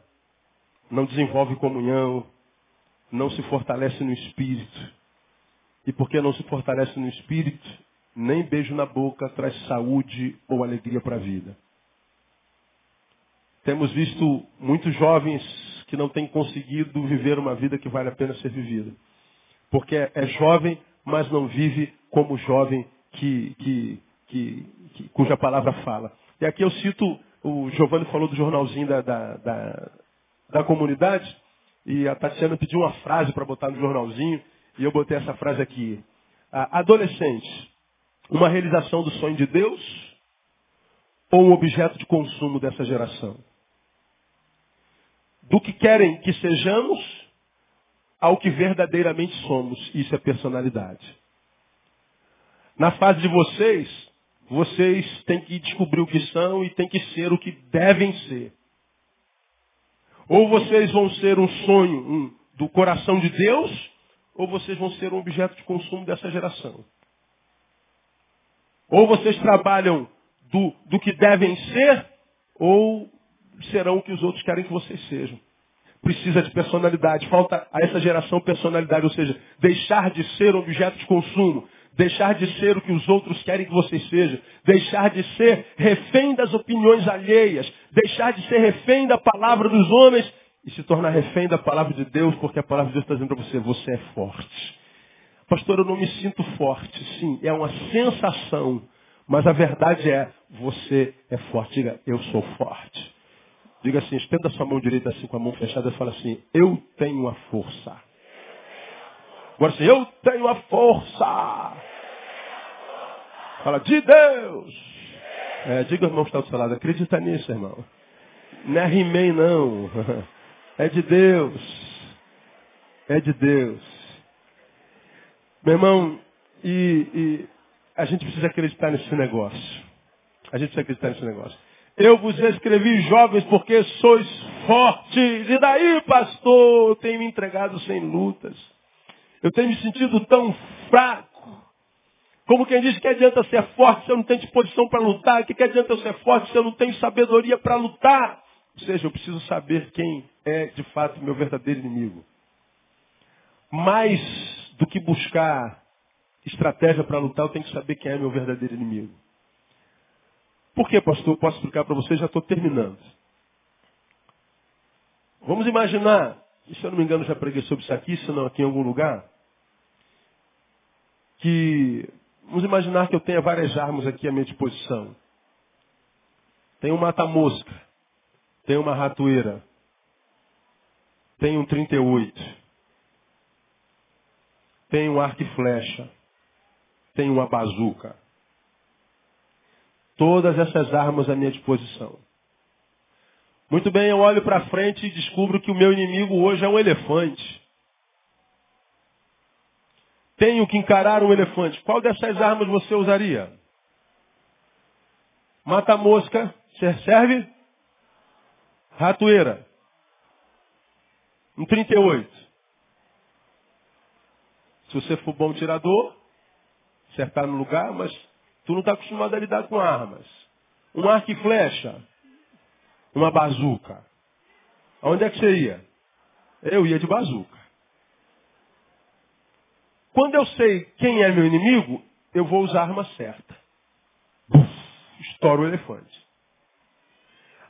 não desenvolve comunhão, não se fortalece no espírito. E porque não se fortalece no espírito, nem beijo na boca traz saúde ou alegria para a vida. Temos visto muitos jovens que não têm conseguido viver uma vida que vale a pena ser vivida. Porque é jovem, mas não vive como jovem que, que, que, que cuja palavra fala. E aqui eu cito, o Giovanni falou do jornalzinho da, da, da, da comunidade, e a Tatiana pediu uma frase para botar no jornalzinho, e eu botei essa frase aqui. Adolescente, uma realização do sonho de Deus ou um objeto de consumo dessa geração? Do que querem que sejamos ao que verdadeiramente somos. Isso é personalidade. Na fase de vocês, vocês têm que descobrir o que são e têm que ser o que devem ser. Ou vocês vão ser um sonho um, do coração de Deus, ou vocês vão ser um objeto de consumo dessa geração. Ou vocês trabalham do, do que devem ser, ou serão o que os outros querem que vocês sejam. Precisa de personalidade. Falta a essa geração personalidade, ou seja, deixar de ser objeto de consumo, deixar de ser o que os outros querem que vocês sejam, deixar de ser refém das opiniões alheias, deixar de ser refém da palavra dos homens e se tornar refém da palavra de Deus, porque a palavra de Deus está dizendo para você, você é forte. Pastor, eu não me sinto forte. Sim, é uma sensação. Mas a verdade é, você é forte. Diga, eu sou forte. Diga assim, estenda sua mão direita assim com a mão fechada e fala assim, eu tenho a força. Agora assim, eu tenho a força. Fala, de Deus. É, diga irmão que está do seu lado, acredita nisso, irmão. Não é He-Man, não. É de Deus. É de Deus. Meu irmão, e, e a gente precisa acreditar nesse negócio. A gente precisa acreditar nesse negócio. Eu vos escrevi jovens porque sois fortes. E daí, pastor, eu tenho me entregado sem lutas. Eu tenho me sentido tão fraco. Como quem diz que adianta ser forte se eu não tenho disposição para lutar? Que, que adianta eu ser forte se eu não tenho sabedoria para lutar? Ou seja, eu preciso saber quem é de fato meu verdadeiro inimigo. Mais do que buscar estratégia para lutar, eu tenho que saber quem é meu verdadeiro inimigo. Por que, pastor? Posso explicar para você, já estou terminando. Vamos imaginar, e se eu não me engano já preguei sobre isso aqui, se não aqui em algum lugar, que vamos imaginar que eu tenha várias armas aqui à minha disposição. Tem um mata-mosca, tem uma ratoeira, tem um 38, tem um arco e flecha, tem uma bazuca. Todas essas armas à minha disposição. Muito bem, eu olho para frente e descubro que o meu inimigo hoje é um elefante. Tenho que encarar um elefante. Qual dessas armas você usaria? Mata-mosca, serve? Ratoeira. Um 38. você for bom tirador, acertar no lugar, mas tu não está acostumado a lidar com armas. Um arco e flecha, uma bazuca. Aonde é que você ia? Eu ia de bazuca. Quando eu sei quem é meu inimigo, eu vou usar a arma certa. Estouro o elefante.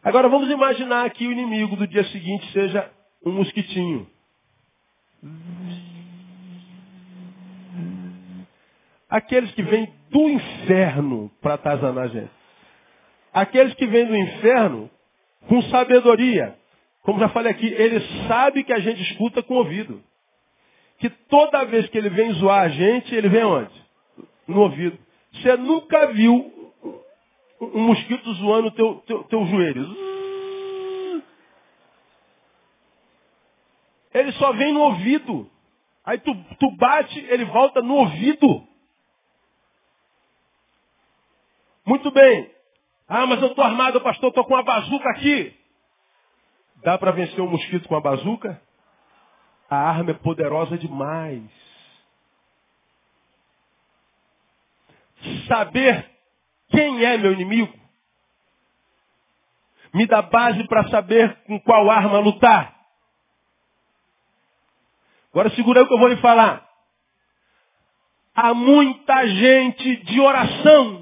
Agora vamos imaginar que o inimigo do dia seguinte seja um mosquitinho. Aqueles que vêm do inferno para atazanar a gente. Aqueles que vêm do inferno com sabedoria. Como já falei aqui, ele sabe que a gente escuta com o ouvido. Que toda vez que ele vem zoar a gente, ele vem onde? No ouvido. Você nunca viu um mosquito zoando teu, teu, teu joelho. Ele só vem no ouvido. Aí tu, tu bate, ele volta no ouvido. Muito bem. Ah, mas eu estou armado, pastor, estou com uma bazuca aqui. Dá para vencer um mosquito com a bazuca? A arma é poderosa demais. Saber quem é meu inimigo me dá base para saber com qual arma lutar. Agora segura o que eu vou lhe falar. Há muita gente de oração.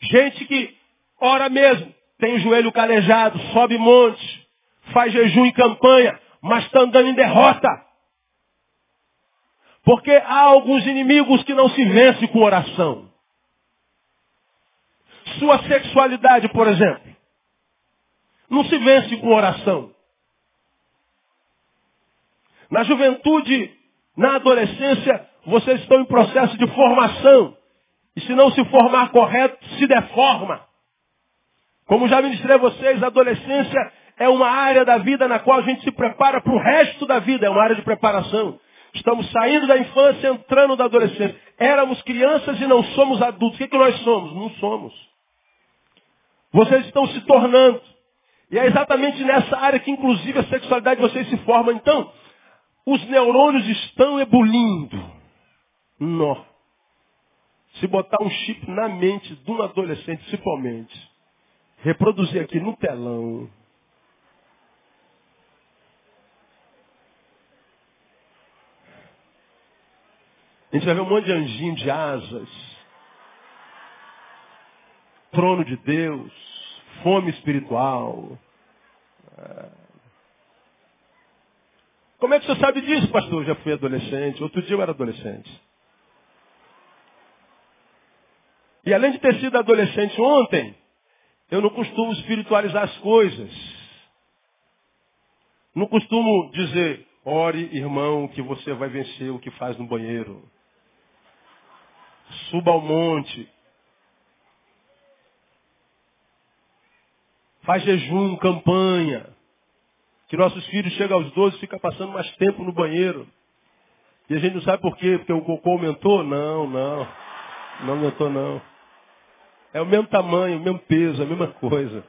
Gente que ora mesmo, tem o joelho calejado, sobe monte, faz jejum e campanha, mas está andando em derrota. Porque há alguns inimigos que não se vencem com oração. Sua sexualidade, por exemplo, não se vence com oração. Na juventude, na adolescência, vocês estão em processo de formação. E se não se formar correto, se deforma. Como já ministrei a vocês, a adolescência é uma área da vida na qual a gente se prepara para o resto da vida, é uma área de preparação. Estamos saindo da infância, entrando da adolescência. Éramos crianças e não somos adultos. O que, é que nós somos? Não somos. Vocês estão se tornando. E é exatamente nessa área que, inclusive, a sexualidade de vocês se forma. Então, os neurônios estão ebulindo. Nó. Se botar um chip na mente de um adolescente, principalmente, reproduzir aqui no telão. A gente vai ver um monte de anjinho de asas. Trono de Deus. Fome espiritual. Como é que você sabe disso, pastor? Eu já fui adolescente. Outro dia eu era adolescente. E além de ter sido adolescente ontem, eu não costumo espiritualizar as coisas. Não costumo dizer, ore, irmão, que você vai vencer o que faz no banheiro. Suba ao monte. Faz jejum, campanha. Que nossos filhos chegam aos 12 e ficam passando mais tempo no banheiro. E a gente não sabe por quê, porque o cocô aumentou? Não, não. Não aumentou não. É o mesmo tamanho, o mesmo peso, a mesma coisa.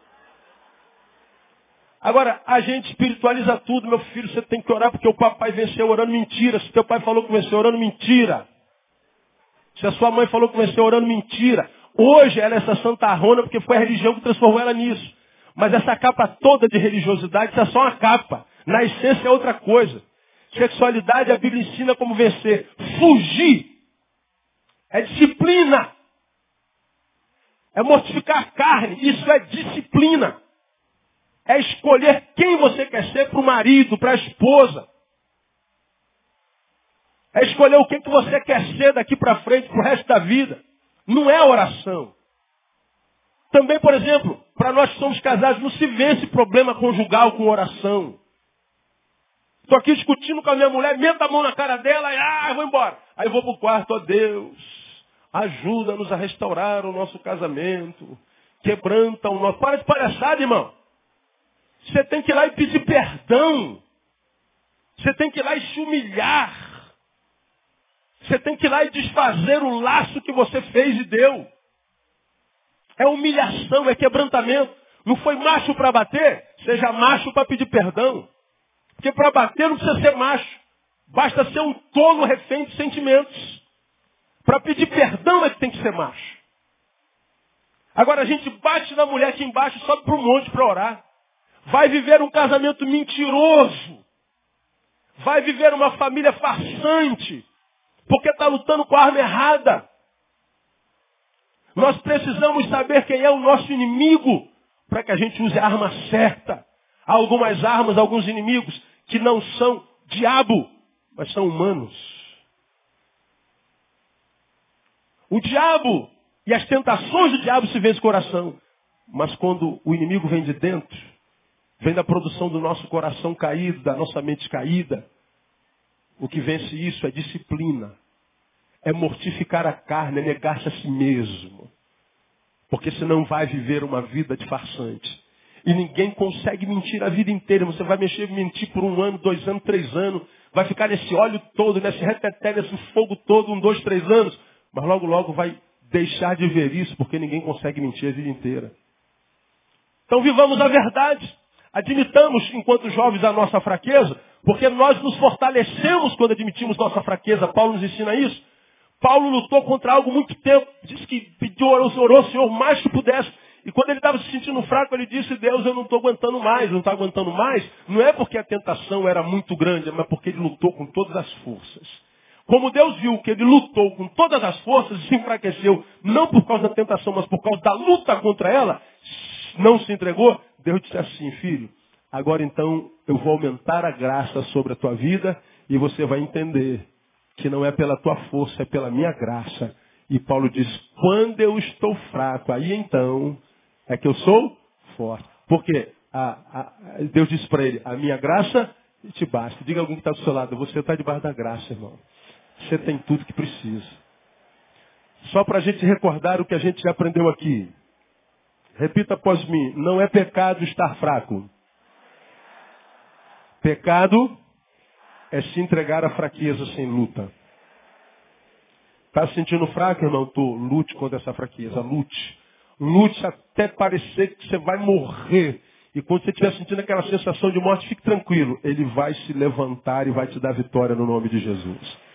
Agora, a gente espiritualiza tudo, meu filho, você tem que orar porque o papai venceu orando mentira. Se teu pai falou que venceu orando mentira. Se a sua mãe falou que venceu orando mentira. Hoje ela é essa santa rona porque foi a religião que transformou ela nisso. Mas essa capa toda de religiosidade, isso é só uma capa. Na essência é outra coisa. Sexualidade, a Bíblia ensina como vencer. Fugir. É disciplina. É mortificar a carne. Isso é disciplina. É escolher quem você quer ser para o marido, para a esposa. É escolher o que, que você quer ser daqui para frente, para o resto da vida. Não é oração. Também, por exemplo, para nós que somos casados, não se vence problema conjugal com oração. Estou aqui discutindo com a minha mulher, meta a mão na cara dela e ah, vou embora. Aí eu vou para o quarto, ó Deus, ajuda-nos a restaurar o nosso casamento. Quebranta o nosso. Para de palhaçada, irmão. Você tem que ir lá e pedir perdão. Você tem que ir lá e se humilhar. Você tem que ir lá e desfazer o laço que você fez e deu. É humilhação, é quebrantamento. Não foi macho para bater? Seja macho para pedir perdão. Porque para bater não precisa ser macho. Basta ser um tolo refém de sentimentos. Para pedir perdão é que tem que ser macho. Agora a gente bate na mulher aqui embaixo e sobe para o monte para orar. Vai viver um casamento mentiroso. Vai viver uma família farsante. Porque está lutando com a arma errada. Nós precisamos saber quem é o nosso inimigo para que a gente use a arma certa. Há algumas armas, alguns inimigos que não são diabo, mas são humanos. O diabo e as tentações do diabo se vence o coração. Mas quando o inimigo vem de dentro, vem da produção do nosso coração caído, da nossa mente caída, o que vence isso é disciplina. É mortificar a carne, é negar-se a si mesmo. Porque senão vai viver uma vida de farsante. E ninguém consegue mentir a vida inteira. Você vai mexer, mentir por um ano, dois anos, três anos. Vai ficar nesse óleo todo, nesse reteté, nesse fogo todo, um, dois, três anos. Mas logo, logo vai deixar de ver isso, porque ninguém consegue mentir a vida inteira. Então vivamos a verdade. Admitamos, enquanto jovens, a nossa fraqueza, porque nós nos fortalecemos quando admitimos nossa fraqueza. Paulo nos ensina isso. Paulo lutou contra algo muito tempo. Disse que pediu, orou ao Senhor mais que pudesse. E quando ele estava se sentindo fraco, ele disse, Deus, eu não estou aguentando mais, não está aguentando mais. Não é porque a tentação era muito grande, mas porque ele lutou com todas as forças. Como Deus viu que ele lutou com todas as forças e se enfraqueceu, não por causa da tentação, mas por causa da luta contra ela, não se entregou, Deus disse assim, filho, agora então eu vou aumentar a graça sobre a tua vida e você vai entender que não é pela tua força, é pela minha graça. E Paulo diz, quando eu estou fraco, aí então é que eu sou forte. Porque a, a, Deus disse para ele, a minha graça te basta. Diga a alguém que está do seu lado, você está debaixo da graça, irmão. Você tem tudo que precisa. Só para a gente recordar o que a gente já aprendeu aqui. Repita após mim. Não é pecado estar fraco. Pecado é se entregar à fraqueza sem luta. Está se sentindo fraco, irmão? Tô, lute contra essa fraqueza. Lute. Lute até parecer que você vai morrer. E quando você estiver sentindo aquela sensação de morte, fique tranquilo. Ele vai se levantar e vai te dar vitória no nome de Jesus.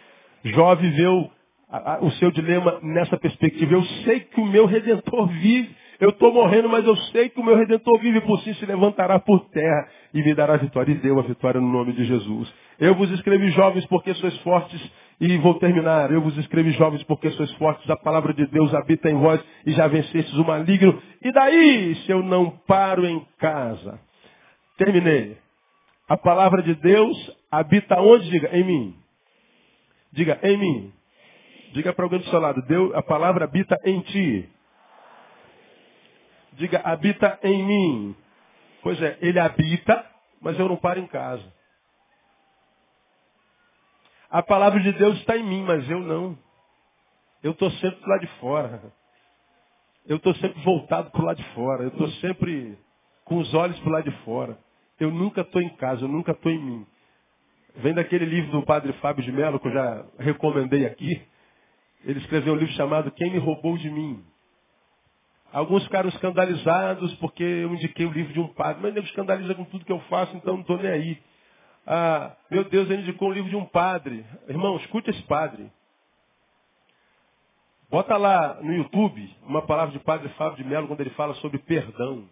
Jó viveu a, a, o seu dilema nessa perspectiva. Eu sei que o meu redentor vive. Eu estou morrendo, mas eu sei que o meu redentor vive por si, se levantará por terra e me dará vitória. E deu a vitória no nome de Jesus. Eu vos escrevi jovens porque sois fortes e vou terminar. Eu vos escrevi jovens porque sois fortes. A palavra de Deus habita em vós e já vencestes o maligno. E daí, se eu não paro em casa? Terminei. A palavra de Deus habita onde? Diga, em mim. Diga, em mim. Diga para alguém do seu lado, Deus, a palavra habita em ti. Diga, habita em mim. Pois é, ele habita, mas eu não paro em casa. A palavra de Deus está em mim, mas eu não. Eu estou sempre lá de fora. Eu estou sempre voltado para o lado de fora. Eu estou sempre com os olhos para o lado de fora. Eu nunca estou em casa, eu nunca estou em mim. Vem daquele livro do padre Fábio de Mello, que eu já recomendei aqui. Ele escreveu um livro chamado Quem Me Roubou de Mim. Alguns ficaram escandalizados porque eu indiquei o livro de um padre. Mas ele escandaliza com tudo que eu faço, então não estou nem aí. Ah, meu Deus, ele indicou um livro de um padre. Irmão, escute esse padre. Bota lá no YouTube uma palavra de padre Fábio de Mello quando ele fala sobre perdão.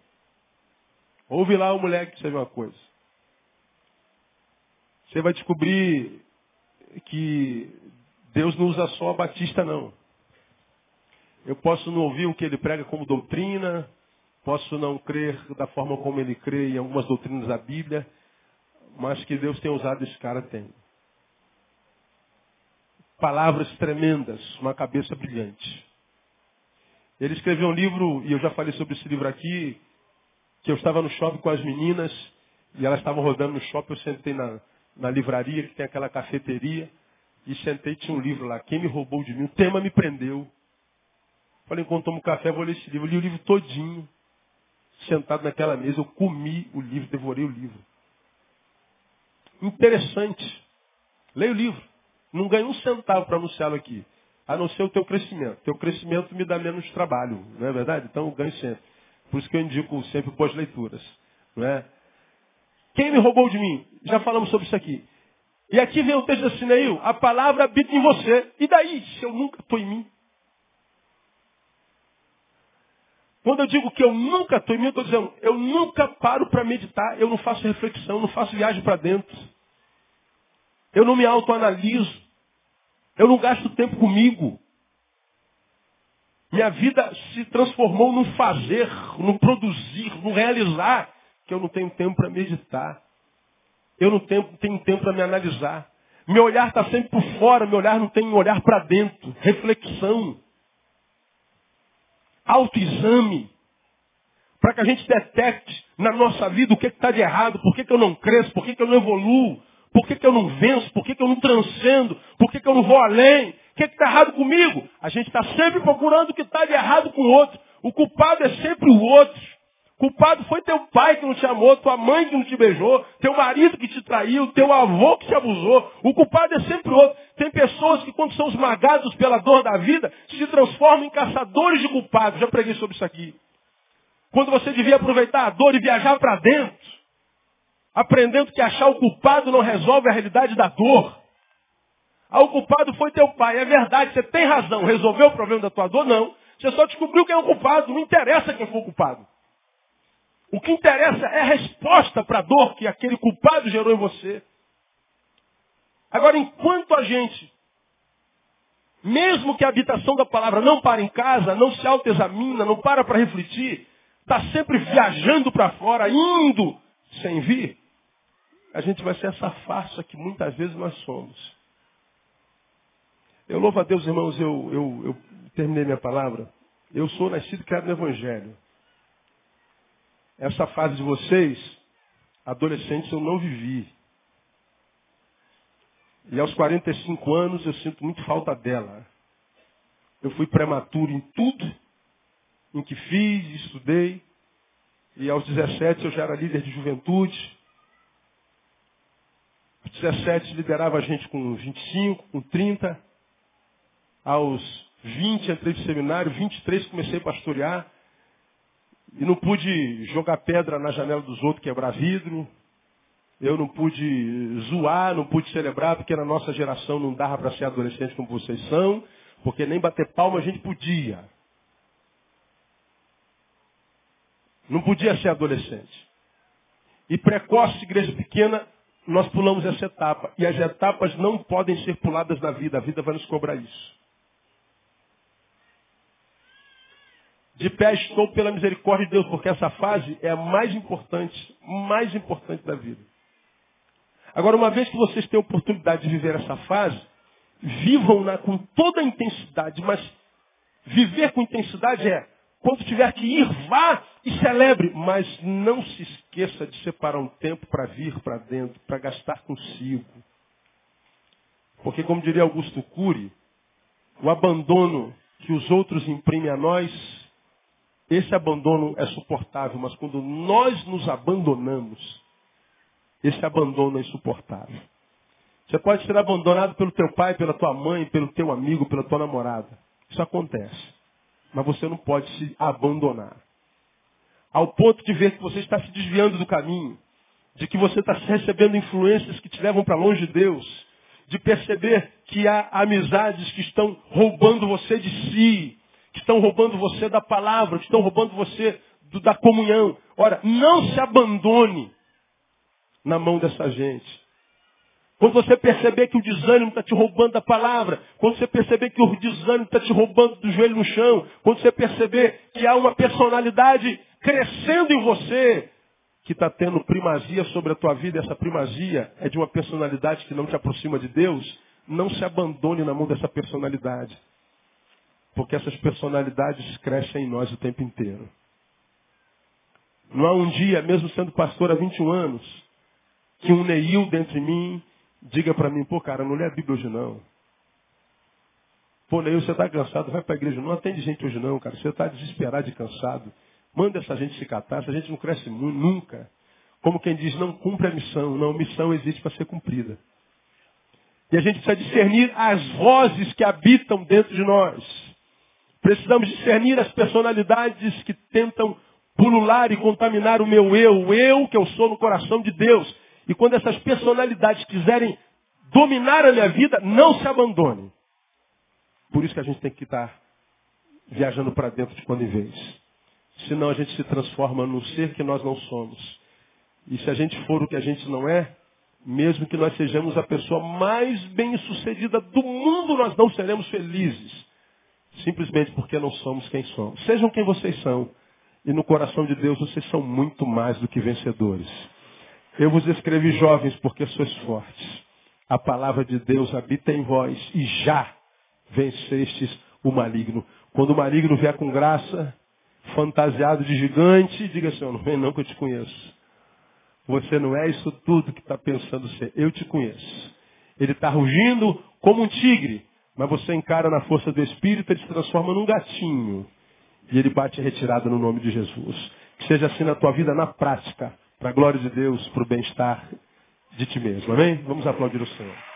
Ouve lá o moleque, você vê uma coisa. Você vai descobrir que Deus não usa só a batista, não. Eu posso não ouvir o que ele prega como doutrina, posso não crer da forma como ele crê em algumas doutrinas da Bíblia, mas que Deus tem usado esse cara tem. Palavras tremendas, uma cabeça brilhante. Ele escreveu um livro, e eu já falei sobre esse livro aqui, que eu estava no shopping com as meninas, e elas estavam rodando no shopping, eu sentei na, na livraria, que tem aquela cafeteria, e sentei, tinha um livro lá, Quem me roubou de mim? O tema me prendeu. Falei, enquanto tomo café, vou ler esse livro. Eu li o livro todinho, sentado naquela mesa, eu comi o livro, devorei o livro. Interessante. Leia o livro. Não ganho um centavo para anunciá-lo aqui. A não ser o teu crescimento. Teu crescimento me dá menos trabalho, não é verdade? Então eu ganho sempre. Por isso que eu indico sempre pós-leituras. Não é? Quem me roubou de mim? Já falamos sobre isso aqui. E aqui vem o texto assim, Neil, a palavra habita em você. E daí, se eu nunca estou em mim? Quando eu digo que eu nunca estou em mim, eu estou dizendo, eu nunca paro para meditar, eu não faço reflexão, não faço viagem para dentro. Eu não me autoanaliso. Eu não gasto tempo comigo. Minha vida se transformou num fazer, num produzir, num realizar, eu não tenho tempo para meditar. Eu não tenho, tenho tempo para me analisar. Meu olhar está sempre por fora, meu olhar não tem um olhar para dentro. Reflexão. Autoexame. Para que a gente detecte na nossa vida o que está de errado, por que, que eu não cresço, por que, que eu não evoluo, por que, que eu não venço, por que, que eu não transcendo, por que, que eu não vou além, o que está errado comigo? A gente está sempre procurando o que está de errado com o outro. O culpado é sempre o outro. Culpado foi teu pai que não te amou, tua mãe que não te beijou, teu marido que te traiu, teu avô que te abusou. O culpado é sempre outro. Tem pessoas que, quando são esmagados pela dor da vida, se transformam em caçadores de culpados. Já preguei sobre isso aqui. Quando você devia aproveitar a dor e viajar para dentro, aprendendo que achar o culpado não resolve a realidade da dor. Ah, o culpado foi teu pai. É verdade, você tem razão. Resolveu o problema da tua dor? Não. Você só descobriu quem é o culpado. Não interessa quem foi o culpado. O que interessa é a resposta para a dor que aquele culpado gerou em você. Agora, enquanto a gente, mesmo que a habitação da palavra não para em casa, não se autoexamina, não para para refletir, está sempre viajando para fora, indo sem vir, a gente vai ser essa farsa que muitas vezes nós somos. Eu louvo a Deus, irmãos, eu, eu, eu terminei minha palavra. Eu sou nascido e criado no Evangelho. Essa fase de vocês, adolescentes, eu não vivi. E aos 45 anos eu sinto muito falta dela. Eu fui prematuro em tudo em que fiz, estudei. E aos 17 eu já era líder de juventude. 17 liderava a gente com 25, com 30. Aos 20 entrei no seminário, 23 comecei a pastorear. E não pude jogar pedra na janela dos outros, quebrar vidro. Eu não pude zoar, não pude celebrar, porque na nossa geração não dava para ser adolescente como vocês são, porque nem bater palma a gente podia. Não podia ser adolescente. E precoce, igreja pequena, nós pulamos essa etapa. E as etapas não podem ser puladas na vida. A vida vai nos cobrar isso. De pé estou pela misericórdia de Deus, porque essa fase é a mais importante, mais importante da vida. Agora, uma vez que vocês têm a oportunidade de viver essa fase, vivam-na com toda a intensidade, mas viver com intensidade é, quando tiver que ir, vá e celebre, mas não se esqueça de separar um tempo para vir para dentro, para gastar consigo. Porque, como diria Augusto Cury, o abandono que os outros imprimem a nós, esse abandono é suportável, mas quando nós nos abandonamos, esse abandono é insuportável. Você pode ser abandonado pelo teu pai, pela tua mãe, pelo teu amigo, pela tua namorada. Isso acontece. Mas você não pode se abandonar. Ao ponto de ver que você está se desviando do caminho, de que você está recebendo influências que te levam para longe de Deus, de perceber que há amizades que estão roubando você de si, que estão roubando você da palavra, que estão roubando você do, da comunhão. Ora, não se abandone na mão dessa gente. Quando você perceber que o desânimo está te roubando da palavra, quando você perceber que o desânimo está te roubando do joelho no chão, quando você perceber que há uma personalidade crescendo em você, que está tendo primazia sobre a tua vida, essa primazia é de uma personalidade que não te aproxima de Deus, não se abandone na mão dessa personalidade. Porque essas personalidades crescem em nós o tempo inteiro. Não há um dia, mesmo sendo pastor há 21 anos, que um Neil dentro de mim diga para mim, pô, cara, não lê a Bíblia hoje não. Pô, Neil, você está cansado, vai para a igreja. Não atende gente hoje não, cara. Você está desesperado e cansado. Manda essa gente se catar, essa gente não cresce nunca. Como quem diz, não cumpre a missão. Não, missão existe para ser cumprida. E a gente precisa discernir as vozes que habitam dentro de nós. Precisamos discernir as personalidades que tentam pulular e contaminar o meu eu, o eu que eu sou no coração de Deus. E quando essas personalidades quiserem dominar a minha vida, não se abandone. Por isso que a gente tem que estar viajando para dentro de quando em vez. Senão a gente se transforma num ser que nós não somos. E se a gente for o que a gente não é, mesmo que nós sejamos a pessoa mais bem-sucedida do mundo, nós não seremos felizes. Simplesmente porque não somos quem somos. Sejam quem vocês são. E no coração de Deus vocês são muito mais do que vencedores. Eu vos escrevi jovens porque sois fortes. A palavra de Deus habita em vós e já vencestes o maligno. Quando o maligno vier com graça, fantasiado de gigante, diga assim, não vem não que eu te conheço. Você não é isso tudo que está pensando ser. Eu te conheço. Ele está rugindo como um tigre, mas você encara na força do Espírito, ele se transforma num gatinho. E ele bate retirada no nome de Jesus. Que seja assim na tua vida, na prática, para a glória de Deus, para o bem-estar de ti mesmo. Amém? Vamos aplaudir o Senhor.